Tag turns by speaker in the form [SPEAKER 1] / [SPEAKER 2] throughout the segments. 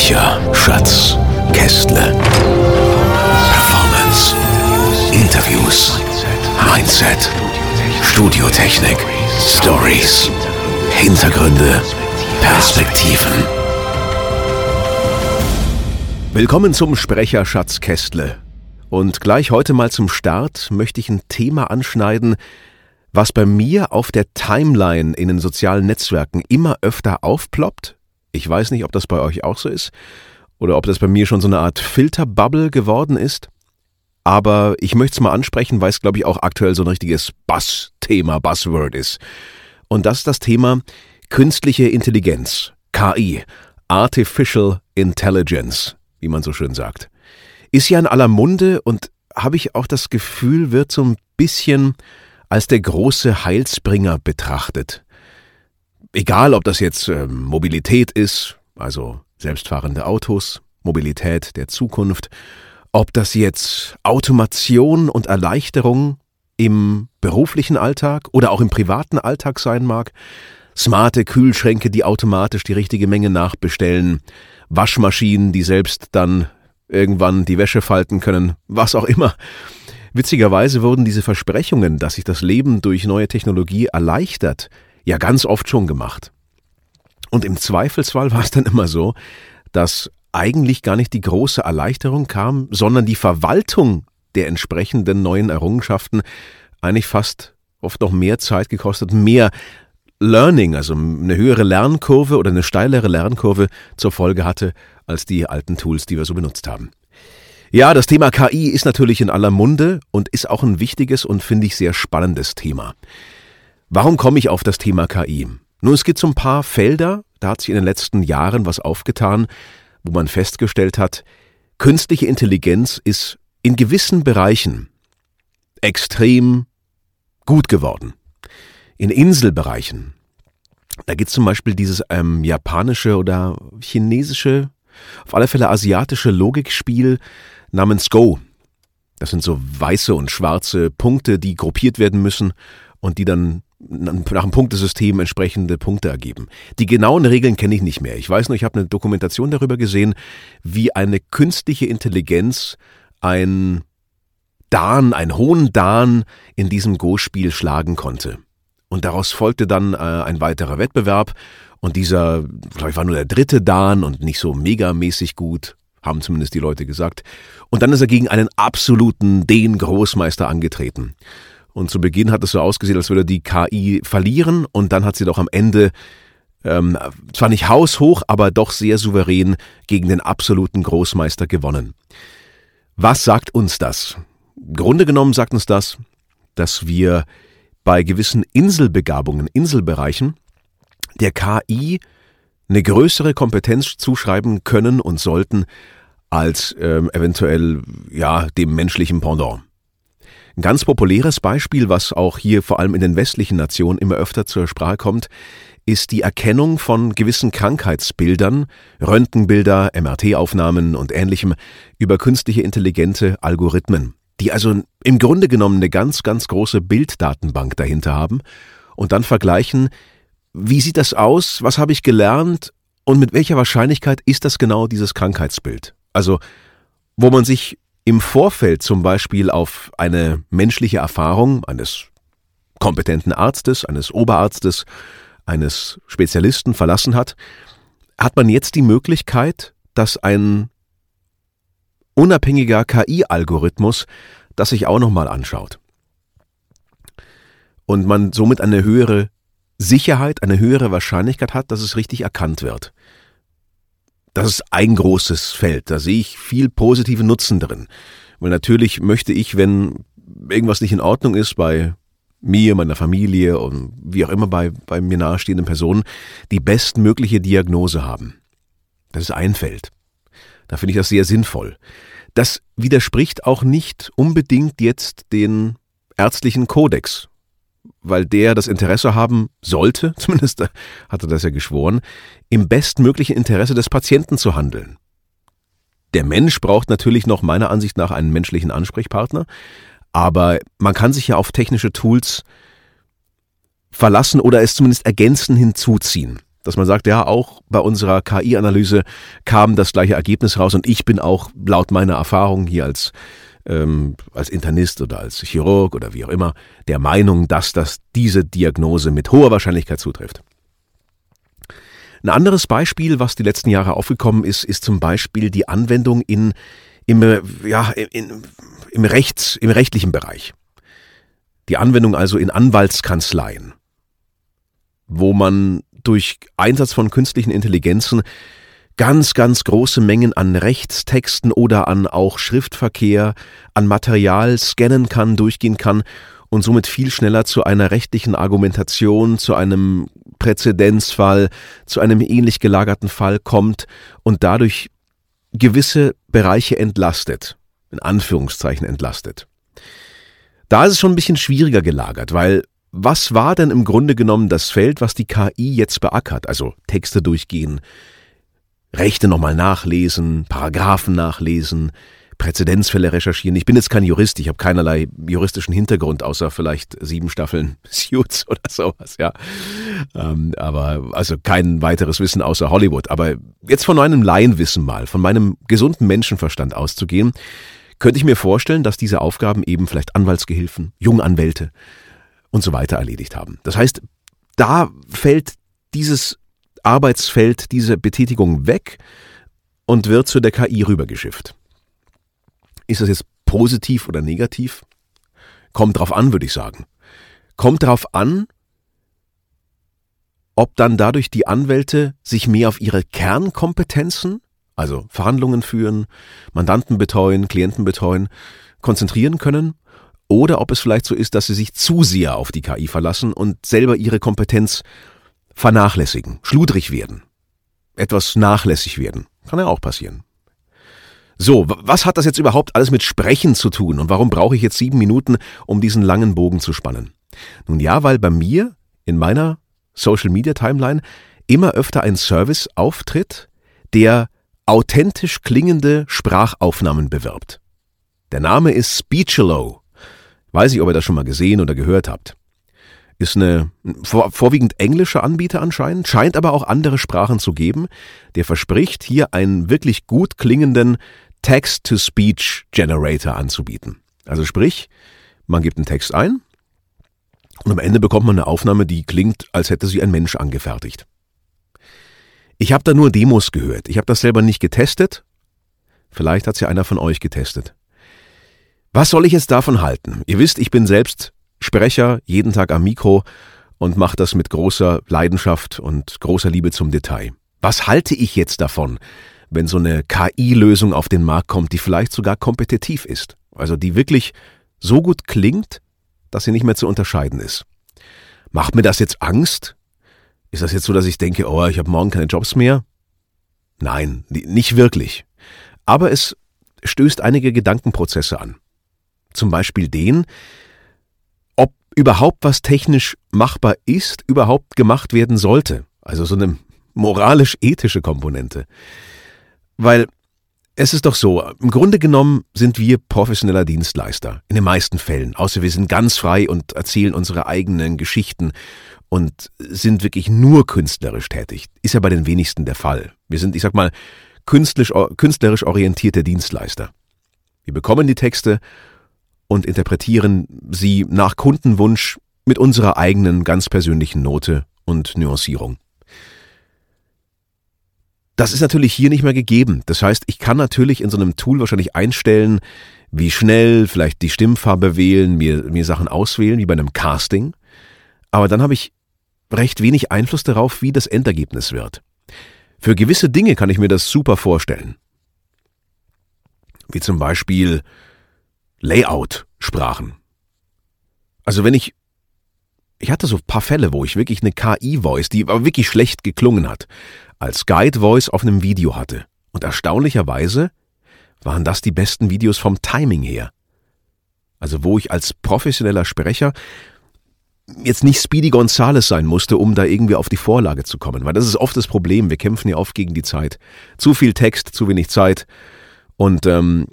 [SPEAKER 1] Sprecher, Schatz, Kästle. Performance, Interviews, Mindset, Studiotechnik, Stories, Hintergründe, Perspektiven. Willkommen zum Sprecher Schatz Kästle. Und gleich heute mal zum Start möchte ich ein Thema anschneiden, was bei mir auf der Timeline in den sozialen Netzwerken immer öfter aufploppt. Ich weiß nicht, ob das bei euch auch so ist oder ob das bei mir schon so eine Art Filterbubble geworden ist. Aber ich möchte es mal ansprechen, weil es, glaube ich, auch aktuell so ein richtiges Buzz-Thema, Buzzword ist. Und das ist das Thema künstliche Intelligenz, KI, Artificial Intelligence, wie man so schön sagt. Ist ja in aller Munde und habe ich auch das Gefühl, wird so ein bisschen als der große Heilsbringer betrachtet. Egal, ob das jetzt äh, Mobilität ist, also selbstfahrende Autos, Mobilität der Zukunft, ob das jetzt Automation und Erleichterung im beruflichen Alltag oder auch im privaten Alltag sein mag, smarte Kühlschränke, die automatisch die richtige Menge nachbestellen, Waschmaschinen, die selbst dann irgendwann die Wäsche falten können, was auch immer. Witzigerweise wurden diese Versprechungen, dass sich das Leben durch neue Technologie erleichtert, ja ganz oft schon gemacht. Und im Zweifelsfall war es dann immer so, dass eigentlich gar nicht die große Erleichterung kam, sondern die Verwaltung der entsprechenden neuen Errungenschaften eigentlich fast oft noch mehr Zeit gekostet, mehr Learning, also eine höhere Lernkurve oder eine steilere Lernkurve zur Folge hatte als die alten Tools, die wir so benutzt haben. Ja, das Thema KI ist natürlich in aller Munde und ist auch ein wichtiges und finde ich sehr spannendes Thema. Warum komme ich auf das Thema KI? Nun, es gibt so ein paar Felder, da hat sich in den letzten Jahren was aufgetan, wo man festgestellt hat, künstliche Intelligenz ist in gewissen Bereichen extrem gut geworden. In Inselbereichen, da gibt es zum Beispiel dieses ähm, japanische oder chinesische, auf alle Fälle asiatische Logikspiel namens Go. Das sind so weiße und schwarze Punkte, die gruppiert werden müssen und die dann nach dem Punktesystem entsprechende Punkte ergeben. Die genauen Regeln kenne ich nicht mehr. Ich weiß nur, ich habe eine Dokumentation darüber gesehen, wie eine künstliche Intelligenz ein Dan, einen hohen Dan in diesem Go-Spiel schlagen konnte. Und daraus folgte dann äh, ein weiterer Wettbewerb und dieser, glaube ich, war nur der dritte Dan und nicht so megamäßig gut, haben zumindest die Leute gesagt. Und dann ist er gegen einen absoluten den Großmeister angetreten. Und zu Beginn hat es so ausgesehen, als würde die KI verlieren und dann hat sie doch am Ende ähm, zwar nicht haushoch, aber doch sehr souverän gegen den absoluten Großmeister gewonnen. Was sagt uns das? Grunde genommen sagt uns das, dass wir bei gewissen Inselbegabungen, Inselbereichen der KI eine größere Kompetenz zuschreiben können und sollten als ähm, eventuell ja dem menschlichen Pendant. Ein ganz populäres Beispiel, was auch hier vor allem in den westlichen Nationen immer öfter zur Sprache kommt, ist die Erkennung von gewissen Krankheitsbildern, Röntgenbilder, MRT-Aufnahmen und ähnlichem über künstliche intelligente Algorithmen, die also im Grunde genommen eine ganz, ganz große Bilddatenbank dahinter haben und dann vergleichen, wie sieht das aus, was habe ich gelernt und mit welcher Wahrscheinlichkeit ist das genau dieses Krankheitsbild. Also, wo man sich im Vorfeld zum Beispiel auf eine menschliche Erfahrung eines kompetenten Arztes, eines Oberarztes, eines Spezialisten verlassen hat, hat man jetzt die Möglichkeit, dass ein unabhängiger KI-Algorithmus das sich auch nochmal anschaut. Und man somit eine höhere Sicherheit, eine höhere Wahrscheinlichkeit hat, dass es richtig erkannt wird. Das ist ein großes Feld. Da sehe ich viel positive Nutzen drin. Weil natürlich möchte ich, wenn irgendwas nicht in Ordnung ist bei mir, meiner Familie und wie auch immer bei, bei mir nahestehenden Personen, die bestmögliche Diagnose haben. Das ist ein Feld. Da finde ich das sehr sinnvoll. Das widerspricht auch nicht unbedingt jetzt den ärztlichen Kodex, weil der das Interesse haben sollte, zumindest hat er das ja geschworen, im bestmöglichen Interesse des Patienten zu handeln. Der Mensch braucht natürlich noch meiner Ansicht nach einen menschlichen Ansprechpartner, aber man kann sich ja auf technische Tools verlassen oder es zumindest ergänzen hinzuziehen. Dass man sagt, ja, auch bei unserer KI-Analyse kam das gleiche Ergebnis raus und ich bin auch laut meiner Erfahrung hier als, ähm, als Internist oder als Chirurg oder wie auch immer der Meinung, dass das diese Diagnose mit hoher Wahrscheinlichkeit zutrifft. Ein anderes Beispiel, was die letzten Jahre aufgekommen ist, ist zum Beispiel die Anwendung in, im, ja, in, im, Rechts, im rechtlichen Bereich. Die Anwendung also in Anwaltskanzleien, wo man durch Einsatz von künstlichen Intelligenzen ganz, ganz große Mengen an Rechtstexten oder an auch Schriftverkehr, an Material scannen kann, durchgehen kann und somit viel schneller zu einer rechtlichen Argumentation, zu einem Präzedenzfall, zu einem ähnlich gelagerten Fall kommt und dadurch gewisse Bereiche entlastet, in Anführungszeichen entlastet. Da ist es schon ein bisschen schwieriger gelagert, weil was war denn im Grunde genommen das Feld, was die KI jetzt beackert? Also Texte durchgehen, Rechte nochmal nachlesen, Paragraphen nachlesen, Präzedenzfälle recherchieren. Ich bin jetzt kein Jurist, ich habe keinerlei juristischen Hintergrund, außer vielleicht sieben Staffeln Suits oder sowas, ja. Ähm, aber also kein weiteres Wissen außer Hollywood. Aber jetzt von meinem Laienwissen mal, von meinem gesunden Menschenverstand auszugehen, könnte ich mir vorstellen, dass diese Aufgaben eben vielleicht Anwaltsgehilfen, Junganwälte und so weiter erledigt haben. Das heißt, da fällt dieses Arbeitsfeld, diese Betätigung weg und wird zu der KI rübergeschifft. Ist das jetzt positiv oder negativ? Kommt drauf an, würde ich sagen. Kommt drauf an, ob dann dadurch die Anwälte sich mehr auf ihre Kernkompetenzen, also Verhandlungen führen, Mandanten betreuen, Klienten betreuen, konzentrieren können, oder ob es vielleicht so ist, dass sie sich zu sehr auf die KI verlassen und selber ihre Kompetenz vernachlässigen, schludrig werden, etwas nachlässig werden. Kann ja auch passieren. So, was hat das jetzt überhaupt alles mit Sprechen zu tun und warum brauche ich jetzt sieben Minuten, um diesen langen Bogen zu spannen? Nun ja, weil bei mir in meiner Social Media Timeline immer öfter ein Service auftritt, der authentisch klingende Sprachaufnahmen bewirbt. Der Name ist Speechelo. Weiß ich, ob ihr das schon mal gesehen oder gehört habt. Ist eine vor, vorwiegend englische Anbieter anscheinend, scheint aber auch andere Sprachen zu geben. Der verspricht hier einen wirklich gut klingenden Text-to-Speech-Generator anzubieten. Also sprich, man gibt einen Text ein und am Ende bekommt man eine Aufnahme, die klingt, als hätte sie ein Mensch angefertigt. Ich habe da nur Demos gehört. Ich habe das selber nicht getestet. Vielleicht hat es ja einer von euch getestet. Was soll ich jetzt davon halten? Ihr wisst, ich bin selbst Sprecher, jeden Tag am Mikro und mache das mit großer Leidenschaft und großer Liebe zum Detail. Was halte ich jetzt davon, wenn so eine KI-Lösung auf den Markt kommt, die vielleicht sogar kompetitiv ist. Also die wirklich so gut klingt, dass sie nicht mehr zu unterscheiden ist. Macht mir das jetzt Angst? Ist das jetzt so, dass ich denke, oh, ich habe morgen keine Jobs mehr? Nein, nicht wirklich. Aber es stößt einige Gedankenprozesse an. Zum Beispiel den, überhaupt was technisch machbar ist, überhaupt gemacht werden sollte. Also so eine moralisch-ethische Komponente. Weil es ist doch so, im Grunde genommen sind wir professioneller Dienstleister, in den meisten Fällen, außer wir sind ganz frei und erzählen unsere eigenen Geschichten und sind wirklich nur künstlerisch tätig. Ist ja bei den wenigsten der Fall. Wir sind, ich sag mal, künstlerisch, künstlerisch orientierte Dienstleister. Wir bekommen die Texte und interpretieren sie nach Kundenwunsch mit unserer eigenen ganz persönlichen Note und Nuancierung. Das ist natürlich hier nicht mehr gegeben. Das heißt, ich kann natürlich in so einem Tool wahrscheinlich einstellen, wie schnell, vielleicht die Stimmfarbe wählen, mir, mir Sachen auswählen, wie bei einem Casting. Aber dann habe ich recht wenig Einfluss darauf, wie das Endergebnis wird. Für gewisse Dinge kann ich mir das super vorstellen. Wie zum Beispiel Layout-Sprachen. Also wenn ich ich hatte so ein paar Fälle, wo ich wirklich eine KI-Voice, die aber wirklich schlecht geklungen hat, als Guide-Voice auf einem Video hatte. Und erstaunlicherweise waren das die besten Videos vom Timing her. Also wo ich als professioneller Sprecher jetzt nicht Speedy Gonzales sein musste, um da irgendwie auf die Vorlage zu kommen. Weil das ist oft das Problem. Wir kämpfen ja oft gegen die Zeit. Zu viel Text, zu wenig Zeit und ähm,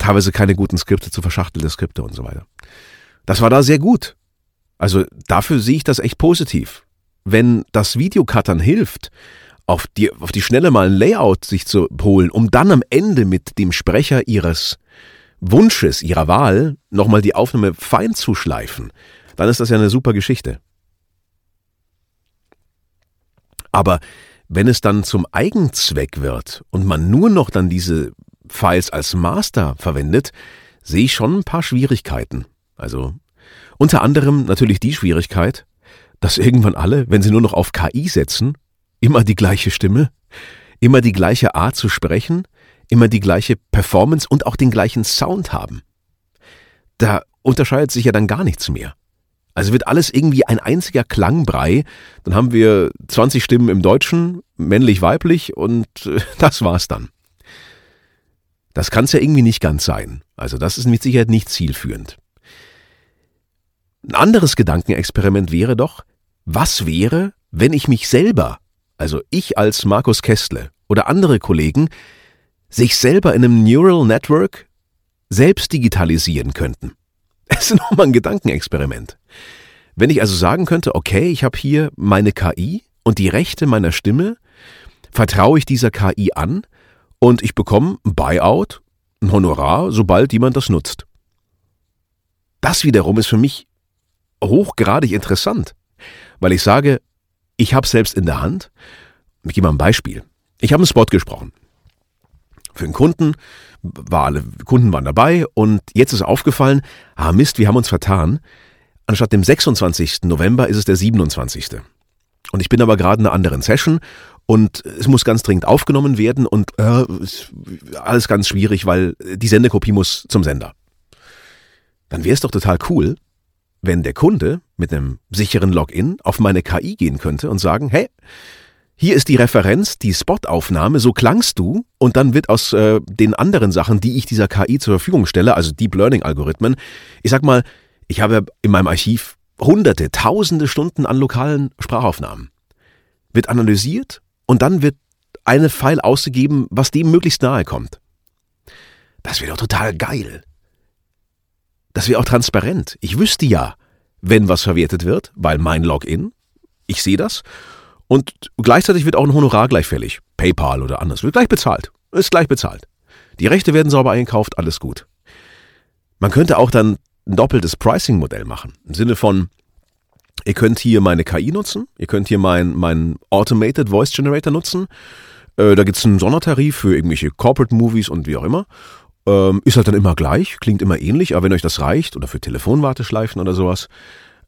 [SPEAKER 1] teilweise keine guten Skripte, zu verschachtelte Skripte und so weiter. Das war da sehr gut. Also dafür sehe ich das echt positiv. Wenn das Videocuttern hilft, auf die, auf die Schnelle mal ein Layout sich zu holen, um dann am Ende mit dem Sprecher ihres Wunsches, ihrer Wahl, nochmal die Aufnahme fein zu schleifen, dann ist das ja eine super Geschichte. Aber wenn es dann zum Eigenzweck wird und man nur noch dann diese Files als Master verwendet, sehe ich schon ein paar Schwierigkeiten. Also unter anderem natürlich die Schwierigkeit, dass irgendwann alle, wenn sie nur noch auf KI setzen, immer die gleiche Stimme, immer die gleiche Art zu sprechen, immer die gleiche Performance und auch den gleichen Sound haben. Da unterscheidet sich ja dann gar nichts mehr. Also wird alles irgendwie ein einziger Klangbrei. Dann haben wir 20 Stimmen im Deutschen, männlich, weiblich und äh, das war's dann. Das kann es ja irgendwie nicht ganz sein. Also das ist mit Sicherheit nicht zielführend. Ein anderes Gedankenexperiment wäre doch, was wäre, wenn ich mich selber, also ich als Markus Kästle oder andere Kollegen, sich selber in einem Neural Network selbst digitalisieren könnten? Es ist nochmal ein Gedankenexperiment. Wenn ich also sagen könnte, okay, ich habe hier meine KI und die Rechte meiner Stimme, vertraue ich dieser KI an und ich bekomme ein Buyout, ein Honorar, sobald jemand das nutzt. Das wiederum ist für mich hochgradig interessant, weil ich sage, ich habe selbst in der Hand. Ich gebe mal ein Beispiel. Ich habe einen Spot gesprochen. Für einen Kunden, war alle Kunden waren dabei und jetzt ist aufgefallen, ah Mist, wir haben uns vertan. Anstatt dem 26. November ist es der 27. Und ich bin aber gerade in einer anderen Session und es muss ganz dringend aufgenommen werden und äh, alles ganz schwierig, weil die Sendekopie muss zum Sender. Dann wäre es doch total cool, wenn der Kunde mit einem sicheren Login auf meine KI gehen könnte und sagen, hey, hier ist die Referenz, die Spotaufnahme, so klangst du und dann wird aus äh, den anderen Sachen, die ich dieser KI zur Verfügung stelle, also Deep Learning Algorithmen, ich sag mal, ich habe in meinem Archiv hunderte, tausende Stunden an lokalen Sprachaufnahmen. Wird analysiert und dann wird eine File ausgegeben, was dem möglichst nahe kommt. Das wäre doch total geil. Das wäre auch transparent. Ich wüsste ja, wenn was verwertet wird, weil mein Login, ich sehe das. Und gleichzeitig wird auch ein Honorar gleich fällig. PayPal oder anders. Wird gleich bezahlt. Ist gleich bezahlt. Die Rechte werden sauber eingekauft, alles gut. Man könnte auch dann ein doppeltes Pricing-Modell machen. Im Sinne von, Ihr könnt hier meine KI nutzen, ihr könnt hier meinen mein Automated Voice Generator nutzen. Äh, da gibt's einen Sondertarif für irgendwelche Corporate Movies und wie auch immer. Ähm, ist halt dann immer gleich, klingt immer ähnlich, aber wenn euch das reicht, oder für Telefonwarteschleifen oder sowas.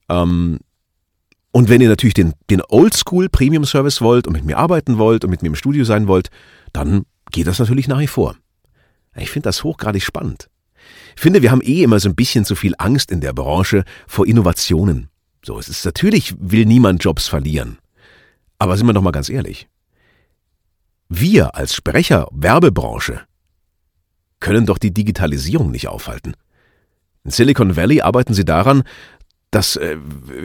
[SPEAKER 1] Ähm, und wenn ihr natürlich den, den Oldschool Premium Service wollt und mit mir arbeiten wollt und mit mir im Studio sein wollt, dann geht das natürlich nach wie vor. Ich finde das hochgradig spannend. Ich finde, wir haben eh immer so ein bisschen zu viel Angst in der Branche vor Innovationen. So, es ist natürlich, will niemand Jobs verlieren. Aber sind wir doch mal ganz ehrlich. Wir als Sprecher, Werbebranche, können doch die Digitalisierung nicht aufhalten. In Silicon Valley arbeiten sie daran, dass äh,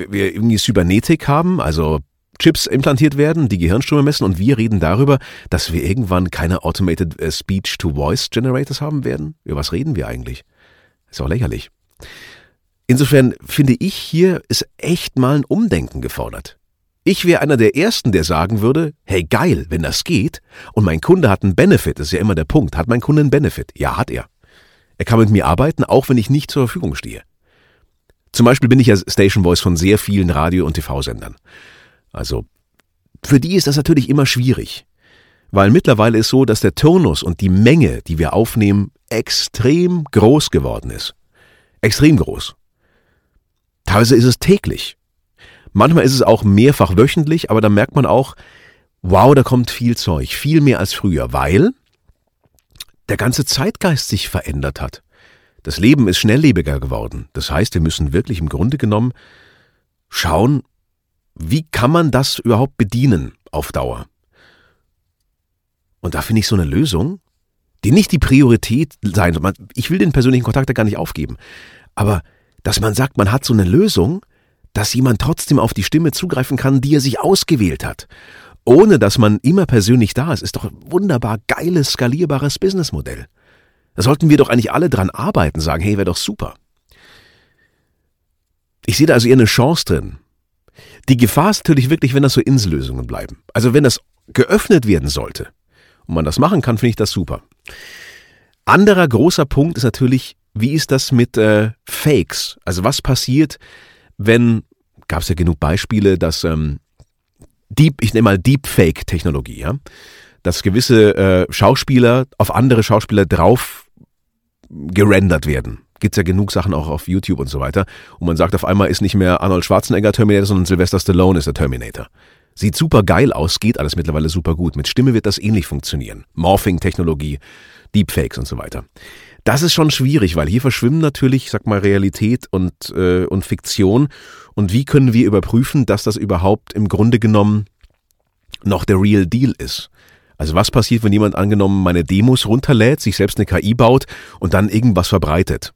[SPEAKER 1] wir irgendwie Cybernetik haben, also Chips implantiert werden, die Gehirnströme messen und wir reden darüber, dass wir irgendwann keine Automated äh, Speech-to-Voice Generators haben werden? Über was reden wir eigentlich? Ist auch lächerlich. Insofern finde ich, hier ist echt mal ein Umdenken gefordert. Ich wäre einer der Ersten, der sagen würde, hey geil, wenn das geht und mein Kunde hat einen Benefit, das ist ja immer der Punkt, hat mein Kunde einen Benefit? Ja, hat er. Er kann mit mir arbeiten, auch wenn ich nicht zur Verfügung stehe. Zum Beispiel bin ich ja Station Voice von sehr vielen Radio- und TV-Sendern. Also, für die ist das natürlich immer schwierig. Weil mittlerweile ist so, dass der Turnus und die Menge, die wir aufnehmen, extrem groß geworden ist. Extrem groß. Teilweise ist es täglich. Manchmal ist es auch mehrfach wöchentlich, aber da merkt man auch, wow, da kommt viel Zeug, viel mehr als früher, weil der ganze Zeitgeist sich verändert hat. Das Leben ist schnelllebiger geworden. Das heißt, wir müssen wirklich im Grunde genommen schauen, wie kann man das überhaupt bedienen auf Dauer? Und da finde ich so eine Lösung, die nicht die Priorität sein soll. Ich will den persönlichen Kontakt da gar nicht aufgeben. Aber dass man sagt, man hat so eine Lösung, dass jemand trotzdem auf die Stimme zugreifen kann, die er sich ausgewählt hat. Ohne dass man immer persönlich da ist, ist doch ein wunderbar geiles, skalierbares Businessmodell. Da sollten wir doch eigentlich alle dran arbeiten, sagen, hey, wäre doch super. Ich sehe da also eher eine Chance drin. Die Gefahr ist natürlich wirklich, wenn das so Insellösungen bleiben. Also wenn das geöffnet werden sollte und man das machen kann, finde ich das super. Anderer großer Punkt ist natürlich, wie ist das mit äh, Fakes? Also was passiert, wenn, gab es ja genug Beispiele, dass ähm, Deep, ich nenne mal Deepfake-Technologie, ja, dass gewisse äh, Schauspieler auf andere Schauspieler drauf gerendert werden. Gibt's ja genug Sachen auch auf YouTube und so weiter. Und man sagt auf einmal ist nicht mehr Arnold Schwarzenegger Terminator, sondern Sylvester Stallone ist der Terminator. Sieht super geil aus, geht alles mittlerweile super gut. Mit Stimme wird das ähnlich funktionieren. Morphing-Technologie, Deepfakes und so weiter. Das ist schon schwierig, weil hier verschwimmen natürlich, sag mal, Realität und, äh, und Fiktion. Und wie können wir überprüfen, dass das überhaupt im Grunde genommen noch der Real Deal ist? Also was passiert, wenn jemand angenommen meine Demos runterlädt, sich selbst eine KI baut und dann irgendwas verbreitet?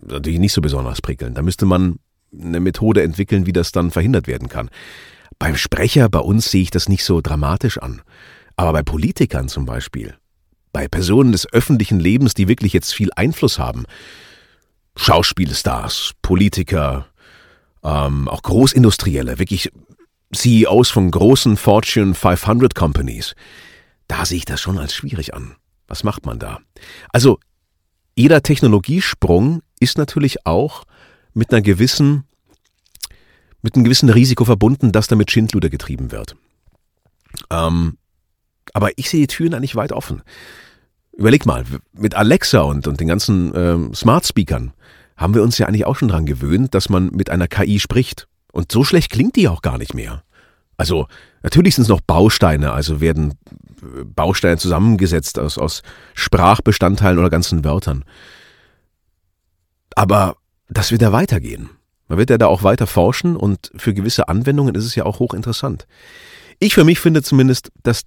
[SPEAKER 1] Natürlich nicht so besonders prickelnd. Da müsste man eine Methode entwickeln, wie das dann verhindert werden kann. Beim Sprecher bei uns sehe ich das nicht so dramatisch an. Aber bei Politikern zum Beispiel, bei Personen des öffentlichen Lebens, die wirklich jetzt viel Einfluss haben. Schauspielstars, Politiker, ähm, auch Großindustrielle, wirklich CEOs von großen Fortune 500 Companies. Da sehe ich das schon als schwierig an. Was macht man da? Also, jeder Technologiesprung ist natürlich auch mit einer gewissen, mit einem gewissen Risiko verbunden, dass damit Schindluder getrieben wird. Ähm, aber ich sehe die Türen eigentlich weit offen. Überleg mal, mit Alexa und, und den ganzen ähm, Smart Speakern haben wir uns ja eigentlich auch schon dran gewöhnt, dass man mit einer KI spricht. Und so schlecht klingt die auch gar nicht mehr. Also natürlich sind es noch Bausteine, also werden äh, Bausteine zusammengesetzt aus, aus Sprachbestandteilen oder ganzen Wörtern. Aber das wird ja weitergehen. Man wird ja da auch weiter forschen und für gewisse Anwendungen ist es ja auch hochinteressant. Ich für mich finde zumindest, dass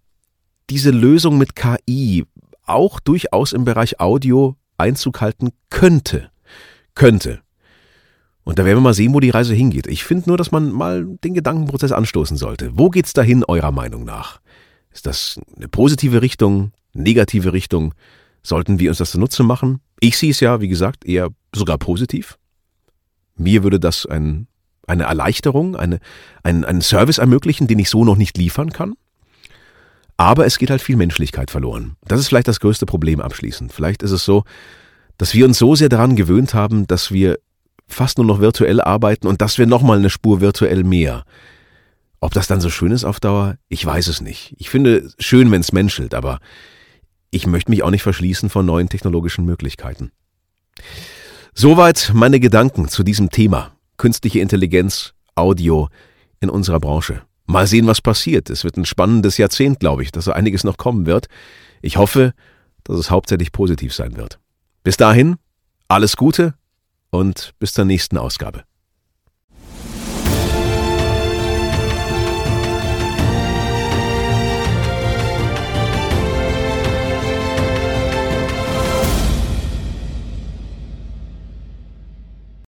[SPEAKER 1] diese Lösung mit KI auch durchaus im Bereich Audio Einzug halten könnte. Könnte. Und da werden wir mal sehen, wo die Reise hingeht. Ich finde nur, dass man mal den Gedankenprozess anstoßen sollte. Wo geht's dahin eurer Meinung nach? Ist das eine positive Richtung, negative Richtung? Sollten wir uns das zunutze machen? Ich sehe es ja, wie gesagt, eher sogar positiv. Mir würde das ein, eine Erleichterung, eine, ein, einen Service ermöglichen, den ich so noch nicht liefern kann. Aber es geht halt viel Menschlichkeit verloren. Das ist vielleicht das größte Problem abschließend. Vielleicht ist es so, dass wir uns so sehr daran gewöhnt haben, dass wir fast nur noch virtuell arbeiten und dass wir nochmal eine Spur virtuell mehr. Ob das dann so schön ist auf Dauer, ich weiß es nicht. Ich finde schön, wenn es menschelt, aber ich möchte mich auch nicht verschließen vor neuen technologischen Möglichkeiten. Soweit meine Gedanken zu diesem Thema. Künstliche Intelligenz, Audio in unserer Branche. Mal sehen, was passiert. Es wird ein spannendes Jahrzehnt, glaube ich, dass so einiges noch kommen wird. Ich hoffe, dass es hauptsächlich positiv sein wird. Bis dahin, alles Gute und bis zur nächsten Ausgabe.